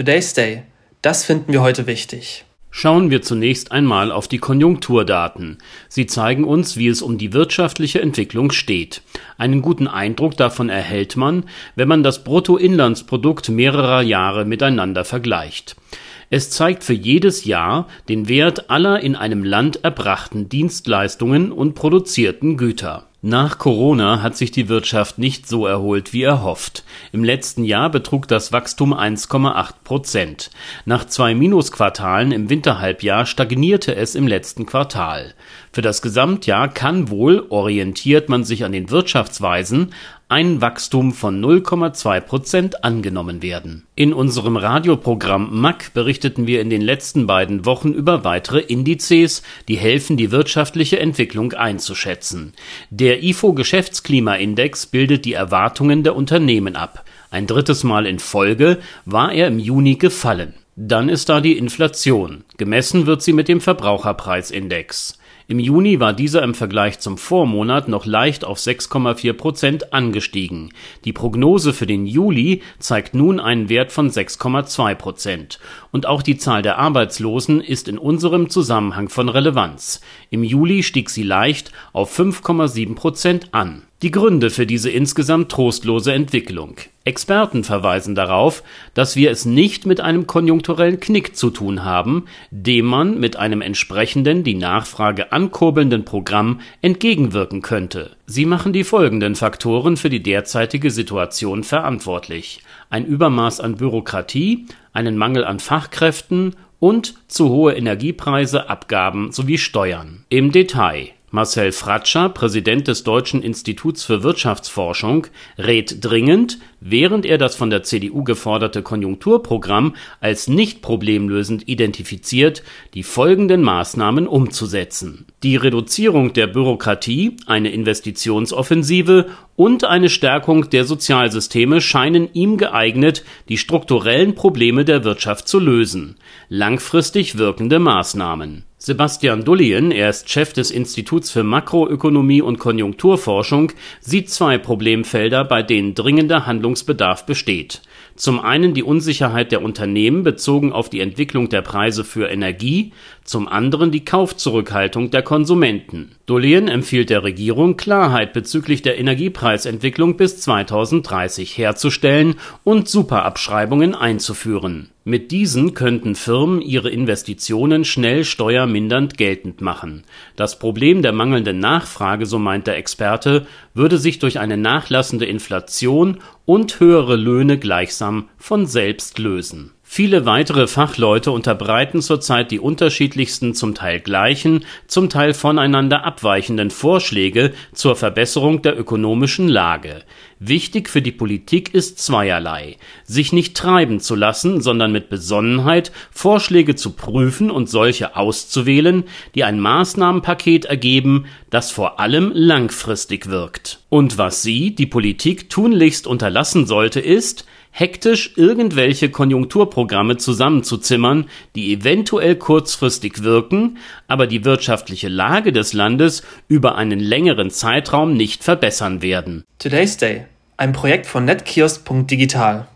Today's Day. Das finden wir heute wichtig. Schauen wir zunächst einmal auf die Konjunkturdaten. Sie zeigen uns, wie es um die wirtschaftliche Entwicklung steht. Einen guten Eindruck davon erhält man, wenn man das Bruttoinlandsprodukt mehrerer Jahre miteinander vergleicht. Es zeigt für jedes Jahr den Wert aller in einem Land erbrachten Dienstleistungen und produzierten Güter nach Corona hat sich die Wirtschaft nicht so erholt wie erhofft. Im letzten Jahr betrug das Wachstum 1,8 Prozent. Nach zwei Minusquartalen im Winterhalbjahr stagnierte es im letzten Quartal. Für das Gesamtjahr kann wohl, orientiert man sich an den Wirtschaftsweisen, ein Wachstum von 0,2 Prozent angenommen werden. In unserem Radioprogramm MAC berichteten wir in den letzten beiden Wochen über weitere Indizes, die helfen, die wirtschaftliche Entwicklung einzuschätzen. Der IFO Geschäftsklimaindex bildet die Erwartungen der Unternehmen ab. Ein drittes Mal in Folge war er im Juni gefallen. Dann ist da die Inflation. Gemessen wird sie mit dem Verbraucherpreisindex. Im Juni war dieser im Vergleich zum Vormonat noch leicht auf 6,4 Prozent angestiegen. Die Prognose für den Juli zeigt nun einen Wert von 6,2 Prozent. Und auch die Zahl der Arbeitslosen ist in unserem Zusammenhang von Relevanz. Im Juli stieg sie leicht auf 5,7 Prozent an die Gründe für diese insgesamt trostlose Entwicklung. Experten verweisen darauf, dass wir es nicht mit einem konjunkturellen Knick zu tun haben, dem man mit einem entsprechenden die Nachfrage ankurbelnden Programm entgegenwirken könnte. Sie machen die folgenden Faktoren für die derzeitige Situation verantwortlich: ein Übermaß an Bürokratie, einen Mangel an Fachkräften und zu hohe Energiepreise, Abgaben sowie Steuern. Im Detail Marcel Fratscher, Präsident des Deutschen Instituts für Wirtschaftsforschung, rät dringend, während er das von der CDU geforderte Konjunkturprogramm als nicht problemlösend identifiziert, die folgenden Maßnahmen umzusetzen: Die Reduzierung der Bürokratie, eine Investitionsoffensive und eine Stärkung der Sozialsysteme scheinen ihm geeignet, die strukturellen Probleme der Wirtschaft zu lösen. Langfristig wirkende Maßnahmen Sebastian Dullien, er ist Chef des Instituts für Makroökonomie und Konjunkturforschung, sieht zwei Problemfelder, bei denen dringender Handlungsbedarf besteht. Zum einen die Unsicherheit der Unternehmen bezogen auf die Entwicklung der Preise für Energie, zum anderen die Kaufzurückhaltung der Konsumenten. Dullien empfiehlt der Regierung, Klarheit bezüglich der Energiepreisentwicklung bis 2030 herzustellen und Superabschreibungen einzuführen mit diesen könnten Firmen ihre Investitionen schnell steuermindernd geltend machen. Das Problem der mangelnden Nachfrage, so meint der Experte, würde sich durch eine nachlassende Inflation und höhere Löhne gleichsam von selbst lösen Viele weitere Fachleute unterbreiten zurzeit die unterschiedlichsten, zum Teil gleichen, zum Teil voneinander abweichenden Vorschläge zur Verbesserung der ökonomischen Lage. Wichtig für die Politik ist zweierlei: sich nicht treiben zu lassen, sondern mit Besonnenheit Vorschläge zu prüfen und solche auszuwählen, die ein Maßnahmenpaket ergeben, das vor allem langfristig wirkt. Und was sie, die Politik, tunlichst unterlassen sollte, ist hektisch irgendwelche Konjunkturprogramme zusammenzuzimmern, die eventuell kurzfristig wirken, aber die wirtschaftliche Lage des Landes über einen längeren Zeitraum nicht verbessern werden. Today's Day, ein Projekt von netkiosk.digital